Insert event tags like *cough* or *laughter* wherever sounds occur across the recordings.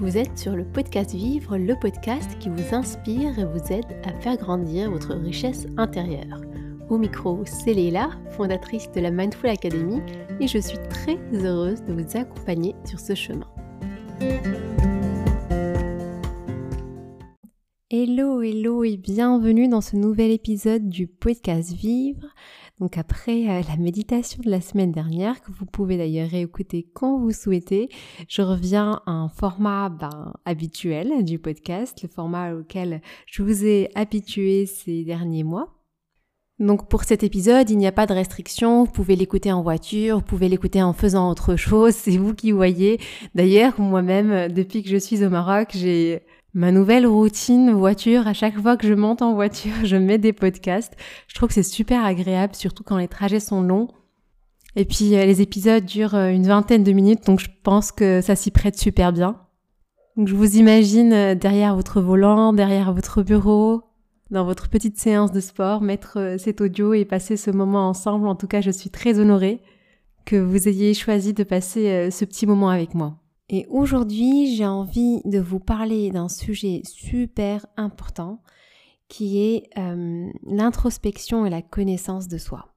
Vous êtes sur le podcast Vivre, le podcast qui vous inspire et vous aide à faire grandir votre richesse intérieure. Au micro, c'est Léla, fondatrice de la Mindful Academy, et je suis très heureuse de vous accompagner sur ce chemin. Hello, hello et bienvenue dans ce nouvel épisode du podcast Vivre. Donc après euh, la méditation de la semaine dernière, que vous pouvez d'ailleurs réécouter quand vous souhaitez, je reviens à un format ben, habituel du podcast, le format auquel je vous ai habitué ces derniers mois. Donc pour cet épisode, il n'y a pas de restriction, vous pouvez l'écouter en voiture, vous pouvez l'écouter en faisant autre chose, *laughs* c'est vous qui voyez. D'ailleurs, moi-même, depuis que je suis au Maroc, j'ai ma nouvelle routine voiture. À chaque fois que je monte en voiture, je mets des podcasts. Je trouve que c'est super agréable, surtout quand les trajets sont longs. Et puis euh, les épisodes durent euh, une vingtaine de minutes, donc je pense que ça s'y prête super bien. Donc je vous imagine euh, derrière votre volant, derrière votre bureau, dans votre petite séance de sport, mettre cet audio et passer ce moment ensemble. En tout cas, je suis très honorée que vous ayez choisi de passer ce petit moment avec moi. Et aujourd'hui, j'ai envie de vous parler d'un sujet super important qui est euh, l'introspection et la connaissance de soi.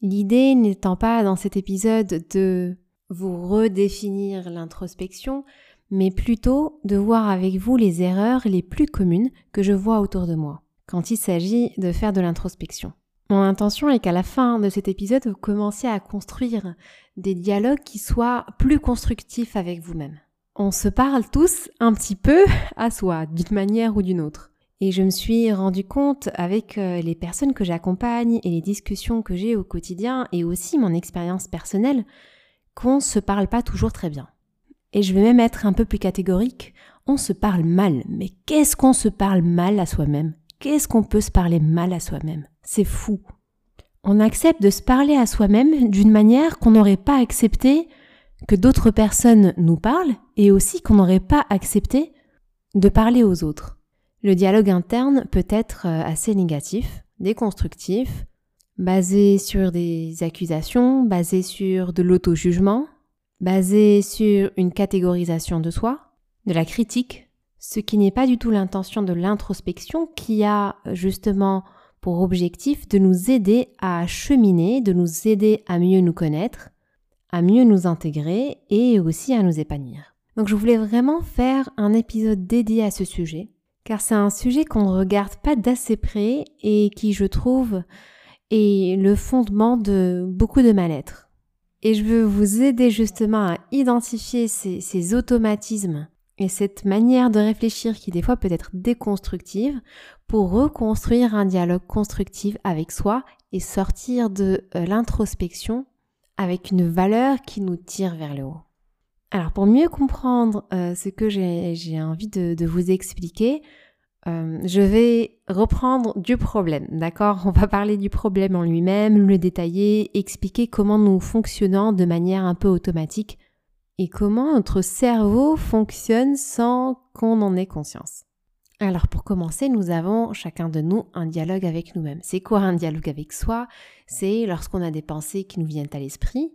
L'idée n'étant pas dans cet épisode de vous redéfinir l'introspection, mais plutôt de voir avec vous les erreurs les plus communes que je vois autour de moi quand il s'agit de faire de l'introspection. Mon intention est qu'à la fin de cet épisode, vous commenciez à construire des dialogues qui soient plus constructifs avec vous-même. On se parle tous un petit peu *laughs* à soi, d'une manière ou d'une autre. Et je me suis rendu compte avec euh, les personnes que j'accompagne et les discussions que j'ai au quotidien et aussi mon expérience personnelle qu'on se parle pas toujours très bien. Et je vais même être un peu plus catégorique, on se parle mal. Mais qu'est-ce qu'on se parle mal à soi-même? Qu'est-ce qu'on peut se parler mal à soi-même? C'est fou. On accepte de se parler à soi-même d'une manière qu'on n'aurait pas accepté que d'autres personnes nous parlent et aussi qu'on n'aurait pas accepté de parler aux autres. Le dialogue interne peut être euh, assez négatif, déconstructif, basé sur des accusations, basé sur de l'auto-jugement, basé sur une catégorisation de soi, de la critique, ce qui n'est pas du tout l'intention de l'introspection qui a justement objectif de nous aider à cheminer, de nous aider à mieux nous connaître, à mieux nous intégrer et aussi à nous épanouir. Donc je voulais vraiment faire un épisode dédié à ce sujet, car c'est un sujet qu'on ne regarde pas d'assez près et qui, je trouve, est le fondement de beaucoup de mal-être. Et je veux vous aider justement à identifier ces automatismes et cette manière de réfléchir qui des fois peut être déconstructive pour reconstruire un dialogue constructif avec soi et sortir de euh, l'introspection avec une valeur qui nous tire vers le haut. Alors pour mieux comprendre euh, ce que j'ai envie de, vous expliquer, euh, je vais reprendre du problème, d'accord? On va parler du problème en lui-même, le détailler, expliquer comment nous fonctionnons de manière un peu automatique et comment notre cerveau fonctionne sans qu'on en ait conscience? Alors pour commencer, nous avons chacun de nous un dialogue avec nous-mêmes. C'est quoi un dialogue avec soi? C'est lorsqu'on a des pensées qui nous viennent à l'esprit,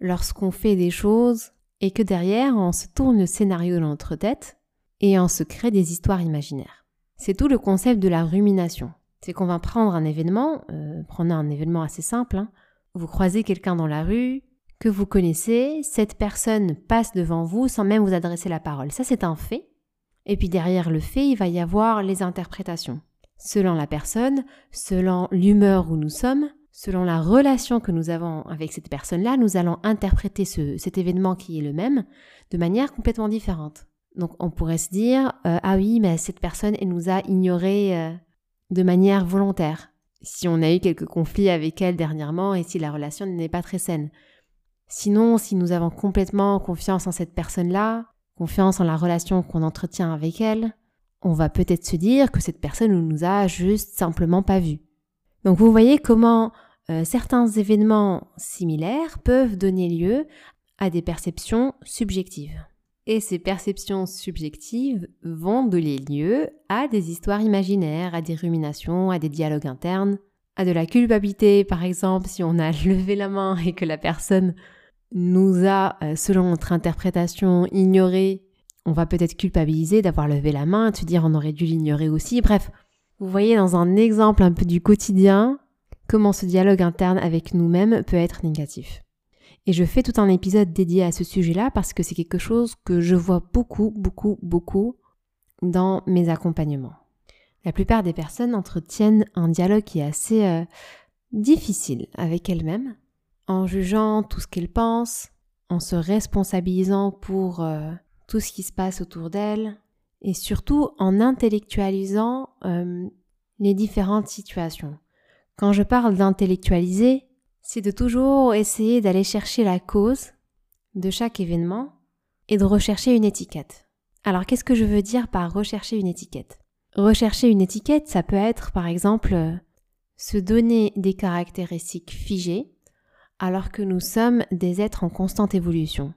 lorsqu'on fait des choses et que derrière on se tourne le scénario dans notre tête et on se crée des histoires imaginaires. C'est tout le concept de la rumination. C'est qu'on va prendre un événement, euh, prenez un événement assez simple, hein. vous croisez quelqu'un dans la rue, que vous connaissez, cette personne passe devant vous sans même vous adresser la parole. Ça, c'est un fait. Et puis derrière le fait, il va y avoir les interprétations. Selon la personne, selon l'humeur où nous sommes, selon la relation que nous avons avec cette personne-là, nous allons interpréter cet événement qui est le même de manière complètement différente. Donc on pourrait se dire, euh, ah oui, mais cette personne, elle nous a ignorés euh, de manière volontaire. Si on a eu quelques conflits avec elle dernièrement et si la relation n'est pas très saine. Sinon, si nous avons complètement confiance en cette personne-là, confiance en la relation qu'on entretient avec elle, on va peut-être se dire que cette personne ne nous a juste simplement pas vus. Donc vous voyez comment euh, certains événements similaires peuvent donner lieu à des perceptions subjectives. Et ces perceptions subjectives vont donner lieu à des histoires imaginaires, à des ruminations, à des dialogues internes, à de la culpabilité par exemple si on a *laughs* levé la main et que la personne nous a, euh, selon notre interprétation, ignoré On va peut-être culpabiliser d'avoir levé la main, te dire on aurait dû l'ignorer aussi. Bref, vous voyez dans un exemple un peu du quotidien comment ce dialogue interne avec nous-mêmes peut être négatif. Et je fais tout un épisode dédié à ce sujet-là parce que c'est quelque chose que je vois beaucoup, beaucoup, beaucoup dans mes accompagnements. La plupart des personnes entretiennent un dialogue qui est assez euh, difficile avec elles-mêmes, en jugeant tout ce qu'elles pensent, en se responsabilisant pour euh, tout ce qui se passe autour d'elles, et surtout en intellectualisant euh, les différentes situations. Quand je parle d'intellectualiser, c'est de toujours essayer d'aller chercher la cause de chaque événement et de rechercher une étiquette. Alors qu'est-ce que je veux dire par rechercher une étiquette? Rechercher une étiquette, ça peut être par exemple se donner des caractéristiques figées alors que nous sommes des êtres en constante évolution.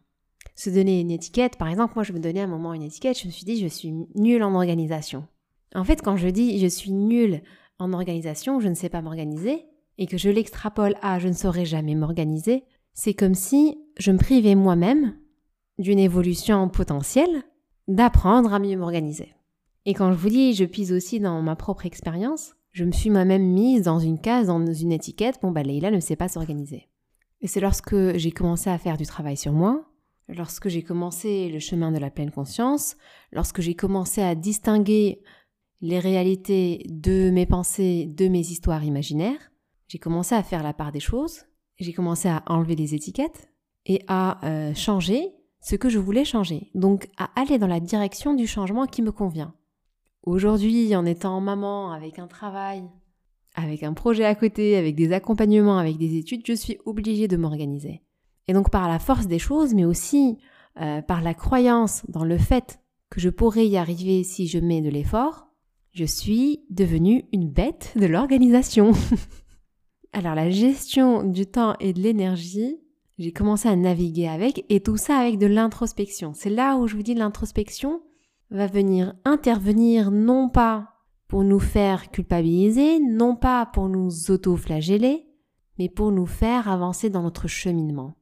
Se donner une étiquette, par exemple, moi je me donnais à un moment une étiquette, je me suis dit je suis nulle en organisation. En fait, quand je dis je suis nulle en organisation, je ne sais pas m'organiser, et que je l'extrapole à je ne saurais jamais m'organiser, c'est comme si je me privais moi-même d'une évolution potentielle d'apprendre à mieux m'organiser. Et quand je vous dis je pise aussi dans ma propre expérience, je me suis moi-même mise dans une case, dans une étiquette, bon bah Leïla ne sait pas s'organiser. Et c'est lorsque j'ai commencé à faire du travail sur moi, lorsque j'ai commencé le chemin de la pleine conscience, lorsque j'ai commencé à distinguer les réalités de mes pensées, de mes histoires imaginaires, j'ai commencé à faire la part des choses, j'ai commencé à enlever les étiquettes et à euh, changer ce que je voulais changer, donc à aller dans la direction du changement qui me convient. Aujourd'hui, en étant maman, avec un travail, avec un projet à côté, avec des accompagnements, avec des études, je suis obligée de m'organiser. Et donc par la force des choses, mais aussi euh, par la croyance dans le fait que je pourrais y arriver si je mets de l'effort, je suis devenue une bête de l'organisation. *laughs* Alors la gestion du temps et de l'énergie, j'ai commencé à naviguer avec et tout ça avec de l'introspection. C'est là où je vous dis l'introspection va venir intervenir non pas pour nous faire culpabiliser, non pas pour nous auto-flageller, mais pour nous faire avancer dans notre cheminement.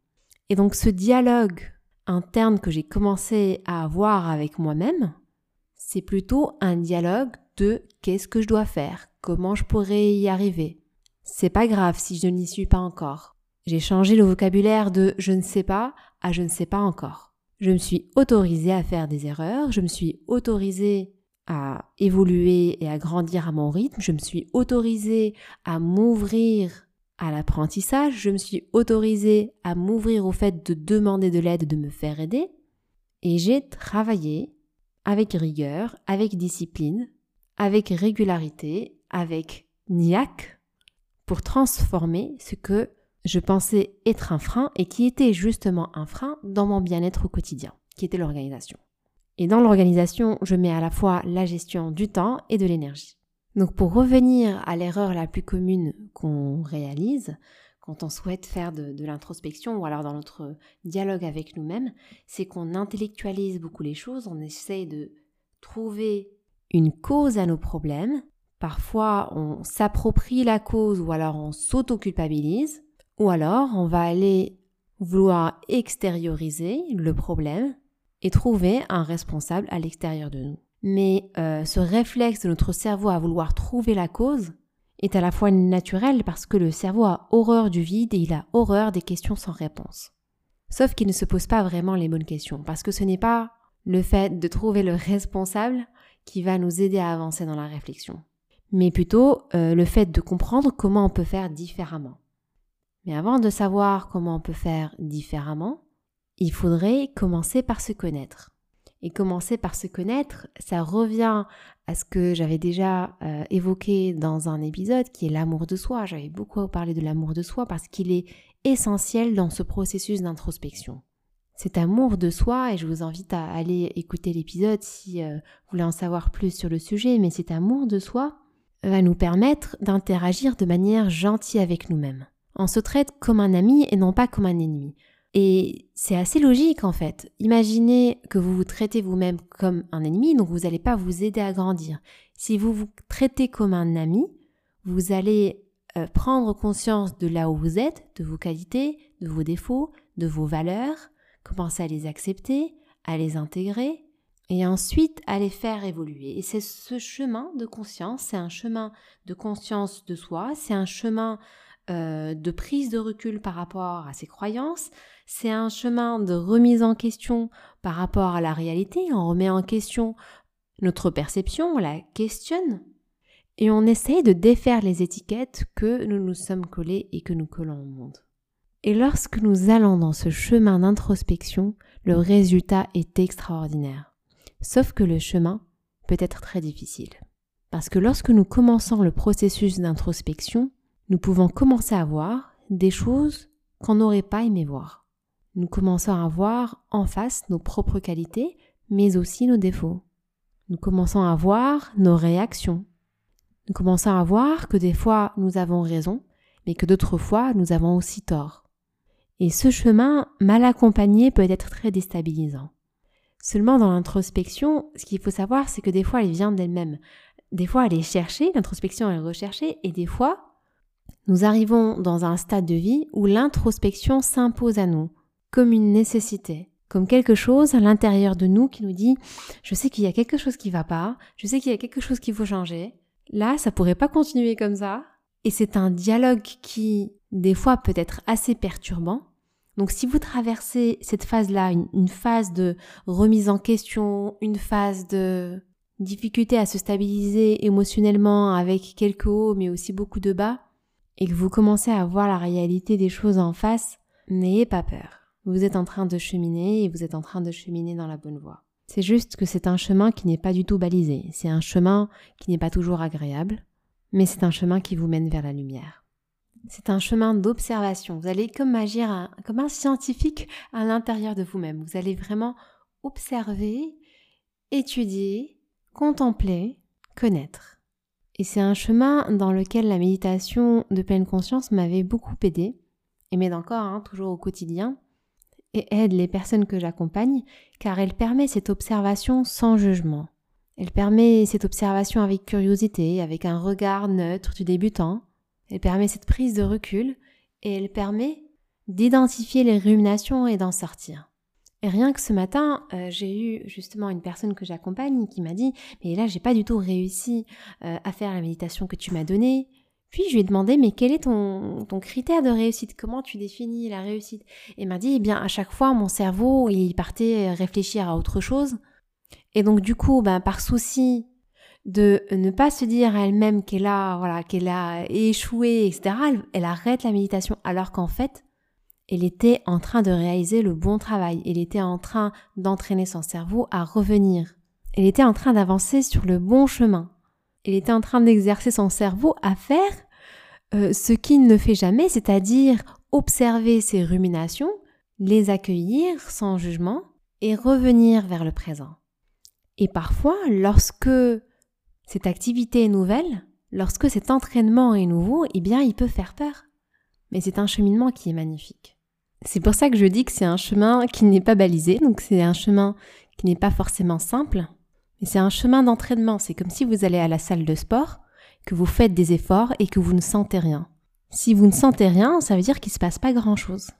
Et donc ce dialogue interne que j'ai commencé à avoir avec moi-même, c'est plutôt un dialogue de qu'est-ce que je dois faire, comment je pourrais y arriver, c'est pas grave si je n'y suis pas encore. J'ai changé le vocabulaire de je ne sais pas à je ne sais pas encore. Je me suis autorisée à faire des erreurs, je me suis autorisée à évoluer et à grandir à mon rythme, je me suis autorisée à m'ouvrir à l'apprentissage, je me suis autorisée à m'ouvrir au fait de demander de l'aide, de me faire aider, et j'ai travaillé avec rigueur, avec discipline, avec régularité, avec niaque, pour transformer ce que je pensais être un frein et qui était justement un frein dans mon bien-être au quotidien, qui était l'organisation. Et dans l'organisation, je mets à la fois la gestion du temps et de l'énergie. Donc pour revenir à l'erreur la plus commune qu'on réalise quand on souhaite faire de, l'introspection ou alors dans notre dialogue avec nous-mêmes, c'est qu'on intellectualise beaucoup les choses, on essaye de trouver une cause à nos problèmes Parfois, on s'approprie la cause ou alors on s'auto-culpabilise, ou alors on va aller vouloir extérioriser le problème et trouver un responsable à l'extérieur de nous. Mais euh, ce réflexe de notre cerveau à vouloir trouver la cause est à la fois naturel parce que le cerveau a horreur du vide et il a horreur des questions sans réponse. Sauf qu'il ne se pose pas vraiment les bonnes questions parce que ce n'est pas le fait de trouver le responsable qui va nous aider à avancer dans la réflexion mais plutôt euh, le fait de comprendre comment on peut faire différemment. Mais avant de savoir comment on peut faire différemment, il faudrait commencer par se connaître. Et commencer par se connaître, ça revient à ce que j'avais déjà euh, évoqué dans un épisode qui est l'amour de soi. J'avais beaucoup parlé de l'amour de soi parce qu'il est essentiel dans ce processus d'introspection. Cet amour de soi, et je vous invite à aller écouter l'épisode si euh, vous voulez en savoir plus sur le sujet, mais cet amour de soi, va nous permettre d'interagir de manière gentille avec nous-mêmes. On se traite comme un ami et non pas comme un ennemi. Et c'est assez logique en fait. Imaginez que vous vous traitez vous-même comme un ennemi, donc vous n'allez pas vous aider à grandir. Si vous vous traitez comme un ami, vous allez euh, prendre conscience de là où vous êtes, de vos qualités, de vos défauts, de vos valeurs, commencer à les accepter, à les intégrer, et ensuite à les faire évoluer. Et c'est ce chemin de conscience, c'est un chemin de conscience de soi, c'est un chemin euh, de prise de recul par rapport à ses croyances, c'est un chemin de remise en question par rapport à la réalité, on remet en question notre perception, on la questionne, et on essaye de défaire les étiquettes que nous nous sommes collés et que nous collons au monde. Et lorsque nous allons dans ce chemin d'introspection, le résultat est extraordinaire. Sauf que le chemin peut être très difficile. Parce que lorsque nous commençons le processus d'introspection, nous pouvons commencer à voir des choses qu'on n'aurait pas aimé voir. Nous commençons à voir en face nos propres qualités, mais aussi nos défauts. Nous commençons à voir nos réactions. Nous commençons à voir que des fois nous avons raison, mais que d'autres fois nous avons aussi tort. Et ce chemin mal accompagné peut être très déstabilisant. Seulement dans l'introspection, ce qu'il faut savoir, c'est que des fois elle vient d'elle-même. Des fois elle est cherchée, l'introspection est recherchée, et des fois nous arrivons dans un stade de vie où l'introspection s'impose à nous, comme une nécessité, comme quelque chose à l'intérieur de nous qui nous dit je sais qu'il y a quelque chose qui va pas, je sais qu'il y a quelque chose qu'il faut changer. Là, ça pourrait pas continuer comme ça. Et c'est un dialogue qui, des fois, peut être assez perturbant. Donc si vous traversez cette phase-là, une, phase de remise en question, une phase de difficulté à se stabiliser émotionnellement avec quelques hauts mais aussi beaucoup de bas, et que vous commencez à voir la réalité des choses en face, n'ayez pas peur. Vous êtes en train de cheminer et vous êtes en train de cheminer dans la bonne voie. C'est juste que c'est un chemin qui n'est pas du tout balisé, c'est un chemin qui n'est pas toujours agréable, mais c'est un chemin qui vous mène vers la lumière. C'est un chemin d'observation. Vous allez comme agir comme un scientifique à l'intérieur de vous-même. Vous allez vraiment observer, étudier, contempler, connaître. Et c'est un chemin dans lequel la méditation de pleine conscience m'avait beaucoup aidé, et m'aide encore, hein, toujours au quotidien, et aide les personnes que j'accompagne, car elle permet cette observation sans jugement. Elle permet cette observation avec curiosité, avec un regard neutre du débutant. Elle permet cette prise de recul et elle permet d'identifier les ruminations et d'en sortir. Et rien que ce matin, euh, j'ai eu justement une personne que j'accompagne qui m'a dit Mais là, j'ai pas du tout réussi euh, à faire la méditation que tu m'as donnée. Puis je lui ai demandé Mais quel est ton, critère de réussite? Comment tu définis la réussite? Et m'a dit Eh bien, à chaque fois, mon cerveau, il partait réfléchir à autre chose. Et donc, du coup, ben, par souci de ne pas se dire à elle-même qu'elle a, voilà, qu'elle a échoué, etc., elle arrête la méditation. Alors qu'en fait, elle était en train de réaliser le bon travail, elle était en train d'entraîner son cerveau à revenir, elle était en train d'avancer sur le bon chemin, elle était en train d'exercer son cerveau à faire euh, ce qu'il ne fait jamais, c'est-à-dire observer ses ruminations, les accueillir sans jugement et revenir vers le présent. Et parfois, lorsque cette activité est nouvelle, lorsque cet entraînement est nouveau, eh bien, il peut faire peur. Mais c'est un cheminement qui est magnifique. C'est pour ça que je dis que c'est un chemin qui n'est pas balisé, donc c'est un chemin qui n'est pas forcément simple, c'est un chemin d'entraînement. C'est comme si vous allez à la salle de sport, que vous faites des efforts et que vous ne sentez rien. Si vous ne sentez rien, ça veut dire qu'il ne se passe pas grand-chose.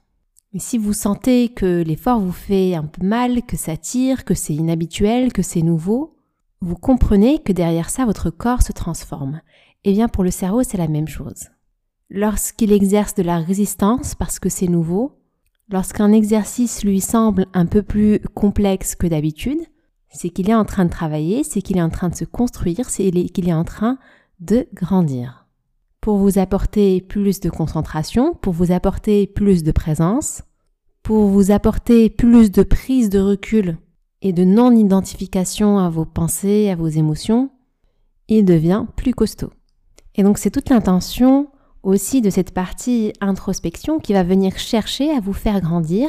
Mais si vous sentez que l'effort vous fait un peu mal, que ça tire, que c'est inhabituel, que c'est nouveau, vous comprenez que derrière ça, votre corps se transforme. Eh bien pour le cerveau, c'est la même chose. Lorsqu'il exerce de la résistance parce que c'est nouveau, Lorsqu'un exercice lui semble un peu plus complexe que d'habitude, c'est qu'il est en train de travailler, c'est qu'il est en train de se construire, c'est qu'il est en train de grandir. Pour vous apporter plus de concentration, pour vous apporter plus de présence, pour vous apporter plus de prise de recul et de non-identification à vos pensées, à vos émotions, il devient plus costaud. Et donc c'est toute l'intention aussi de cette partie introspection qui va venir chercher à vous faire grandir.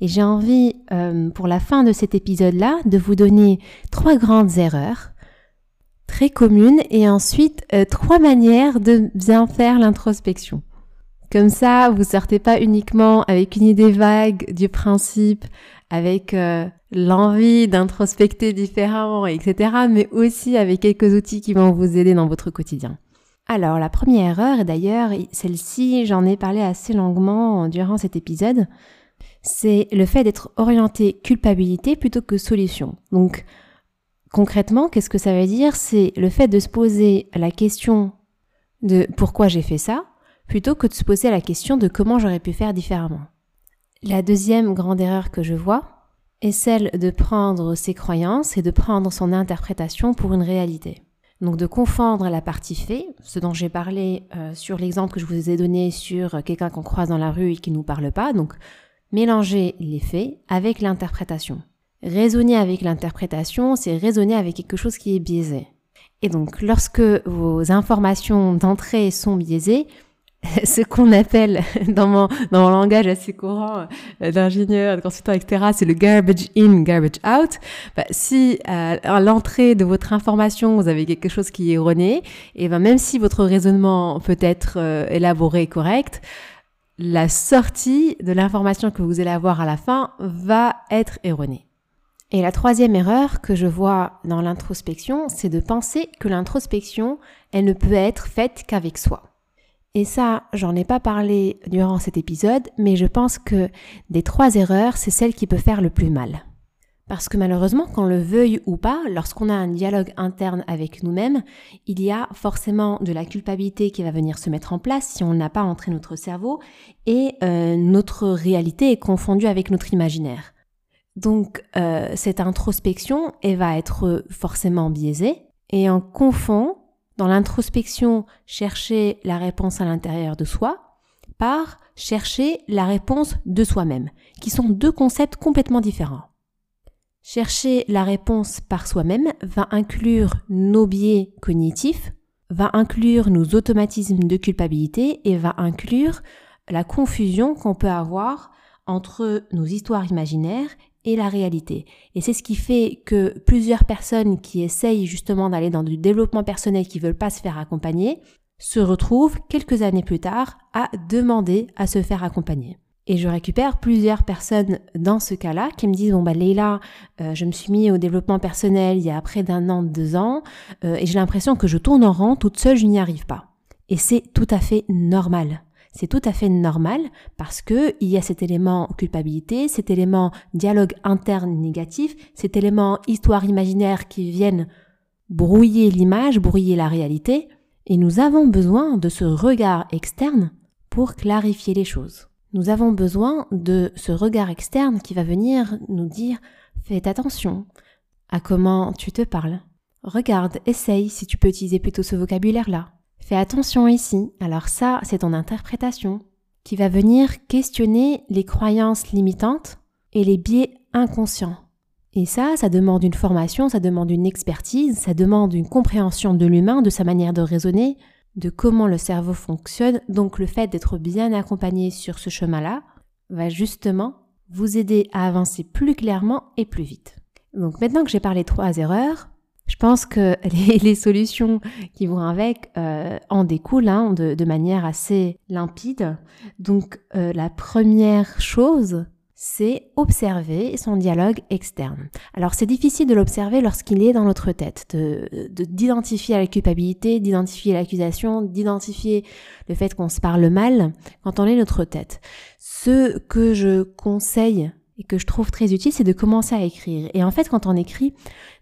Et j'ai envie, euh, pour la fin de cet épisode-là, de vous donner trois grandes erreurs très communes et ensuite euh, trois manières de bien faire l'introspection. Comme ça, vous sortez pas uniquement avec une idée vague du principe, avec euh, l'envie d'introspecter différemment, etc., mais aussi avec quelques outils qui vont vous aider dans votre quotidien. Alors la première erreur, et d'ailleurs celle-ci j'en ai parlé assez longuement durant cet épisode, c'est le fait d'être orienté culpabilité plutôt que solution. Donc Concrètement, qu'est-ce que ça veut dire? C'est le fait de se poser la question de pourquoi j'ai fait ça, plutôt que de se poser la question de comment j'aurais pu faire différemment. La deuxième grande erreur que je vois est celle de prendre ses croyances et de prendre son interprétation pour une réalité. Donc de confondre la partie fait, ce dont j'ai parlé euh, sur l'exemple que je vous ai donné sur quelqu'un qu'on croise dans la rue et qui ne nous parle pas, mélanger les faits avec l'interprétation. Raisonner avec l'interprétation, c'est raisonner avec quelque chose qui est biaisé. Et donc lorsque vos informations d'entrée sont biaisées, *laughs* ce qu'on appelle *laughs* dans mon, dans mon langage assez courant euh, d'ingénieur, de consultant, etc., c'est le garbage in, garbage out. Bah, si euh, à l'entrée de votre information, vous avez quelque chose qui est erroné, et ben même si votre raisonnement peut être euh, élaboré et correct, la sortie de l'information que vous allez avoir à la fin va être erronée. Et la troisième erreur que je vois dans l'introspection, c'est de penser que l'introspection, elle ne peut être faite qu'avec soi. Et ça, j'en ai pas parlé durant cet épisode, mais je pense que des trois erreurs, c'est celle qui peut faire le plus mal. Parce que malheureusement, qu'on le veuille ou pas, lorsqu'on a un dialogue interne avec nous-mêmes, il y a forcément de la culpabilité qui va venir se mettre en place si on n'a pas entré notre cerveau et euh, notre réalité est confondue avec notre imaginaire. Donc euh, cette introspection, va être forcément biaisée et on confond dans l'introspection chercher la réponse à l'intérieur de soi par chercher la réponse de soi-même, qui sont deux concepts complètement différents. Chercher la réponse par soi-même va inclure nos biais cognitifs, va inclure nos automatismes de culpabilité et va inclure la confusion qu'on peut avoir entre nos histoires imaginaires et la réalité. Et c'est ce qui fait que plusieurs personnes qui essayent justement d'aller dans du développement personnel, qui veulent pas se faire accompagner, se retrouvent quelques années plus tard à demander à se faire accompagner. Et je récupère plusieurs personnes dans ce cas-là qui me disent bon bah Leila, euh, je me suis mis au développement personnel il y a près d'un an, deux ans, euh, et j'ai l'impression que je tourne en rond toute seule, je n'y arrive pas. Et c'est tout à fait normal. C'est tout à fait normal parce que il y a cet élément culpabilité, cet élément dialogue interne négatif, cet élément histoire imaginaire qui viennent brouiller l'image, brouiller la réalité, et nous avons besoin de ce regard externe pour clarifier les choses. Nous avons besoin de ce regard externe qui va venir nous dire faites attention à comment tu te parles. Regarde, essaye si tu peux utiliser plutôt ce vocabulaire-là. Fais attention ici. Alors ça, c'est ton interprétation qui va venir questionner les croyances limitantes et les biais inconscients. Et ça, ça demande une formation, ça demande une expertise, ça demande une compréhension de l'humain, de sa manière de raisonner, de comment le cerveau fonctionne. Donc le fait d'être bien accompagné sur ce chemin-là va justement vous aider à avancer plus clairement et plus vite. Donc maintenant que j'ai parlé trois erreurs, je pense que *laughs* les, solutions qui vont avec euh, en découlent hein, de, manière assez limpide. Donc euh, la première chose, c'est observer son dialogue externe. Alors c'est difficile de l'observer lorsqu'il est dans notre tête, d'identifier la culpabilité, d'identifier l'accusation, d'identifier le fait qu'on se parle mal quand on est notre tête. Ce que je conseille et que je trouve très utile, c'est de commencer à écrire. Et en fait, quand on écrit,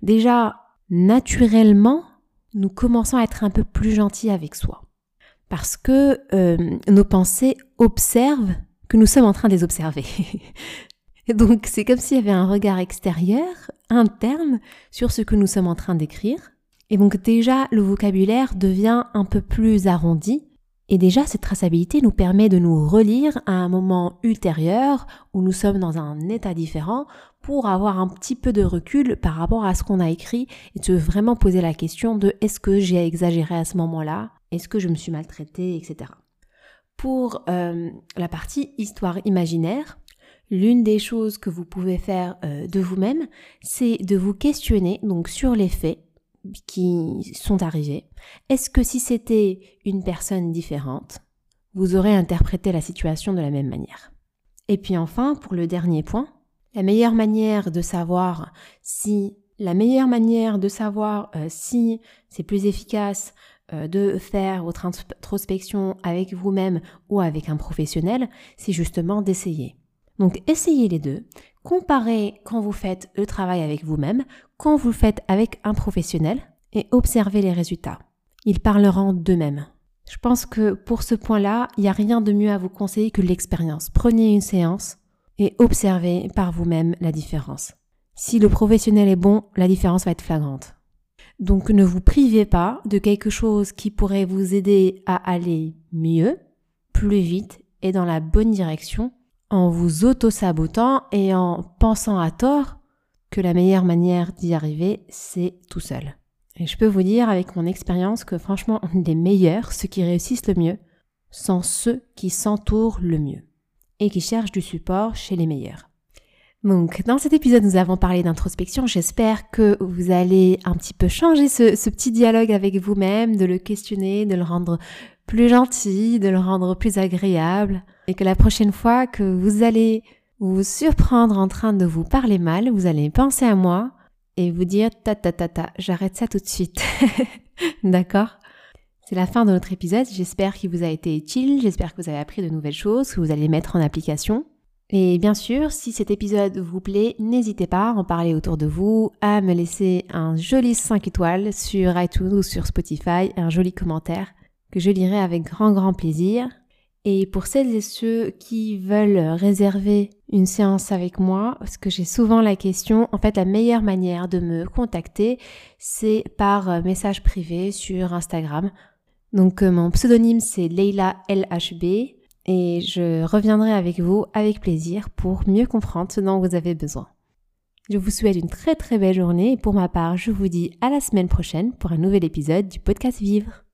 déjà, naturellement, nous commençons à être un peu plus gentils avec soi. Parce que euh, nos pensées observent que nous sommes en train de les observer. *laughs* donc c'est comme s'il y avait un regard extérieur, interne, sur ce que nous sommes en train d'écrire. Et donc déjà, le vocabulaire devient un peu plus arrondi. Et déjà, cette traçabilité nous permet de nous relire à un moment ultérieur où nous sommes dans un état différent pour avoir un petit peu de recul par rapport à ce qu'on a écrit et de vraiment poser la question de est-ce que j'ai exagéré à ce moment-là, est-ce que je me suis maltraitée, etc. Pour euh, la partie histoire imaginaire, l'une des choses que vous pouvez faire euh, de vous-même, c'est de vous questionner donc sur les faits qui sont arrivés. Est-ce que si c'était une personne différente, vous aurez interprété la situation de la même manière? Et puis enfin, pour le dernier point, la meilleure manière de savoir si la meilleure manière de savoir euh, si c'est plus efficace de faire votre introspection avec vous-même ou avec un professionnel, c'est justement d'essayer. Donc essayez les deux, comparez quand vous faites le travail avec vous-même, quand vous le faites avec un professionnel et observez les résultats. Ils parleront d'eux-mêmes. Je pense que pour ce point-là, il n'y a rien de mieux à vous conseiller que l'expérience. Prenez une séance et observez par vous-même la différence. Si le professionnel est bon, la différence va être flagrante. Donc ne vous privez pas de quelque chose qui pourrait vous aider à aller mieux, plus vite et dans la bonne direction en vous auto-sabotant et en pensant à tort que la meilleure manière d'y arriver, c'est tout seul. Et je peux vous dire avec mon expérience que franchement, les meilleurs, ceux qui réussissent le mieux, sont ceux qui s'entourent le mieux et qui cherchent du support chez les meilleurs. Donc, dans cet épisode, nous avons parlé d'introspection. J'espère que vous allez un petit peu changer ce, petit dialogue avec vous-même, de le questionner, de le rendre plus gentil, de le rendre plus agréable, et que la prochaine fois que vous allez vous surprendre en train de vous parler mal, vous allez penser à moi et vous dire ta ta ta ta, j'arrête ça tout de suite. *laughs* D'accord? C'est la fin de notre épisode. J'espère qu'il vous a été utile. J'espère que vous avez appris de nouvelles choses, que vous allez mettre en application. Et bien sûr, si cet épisode vous plaît, n'hésitez pas à en parler autour de vous, à me laisser un joli 5 étoiles sur iTunes ou sur Spotify, un joli commentaire que je lirai avec grand grand plaisir. Et pour celles et ceux qui veulent réserver une séance avec moi, parce que j'ai souvent la question, en fait la meilleure manière de me contacter, c'est par message privé sur Instagram. Donc euh, mon pseudonyme c'est Leila LHB et je reviendrai avec vous avec plaisir pour mieux comprendre ce dont vous avez besoin. Je vous souhaite une très très belle journée et pour ma part je vous dis à la semaine prochaine pour un nouvel épisode du podcast Vivre.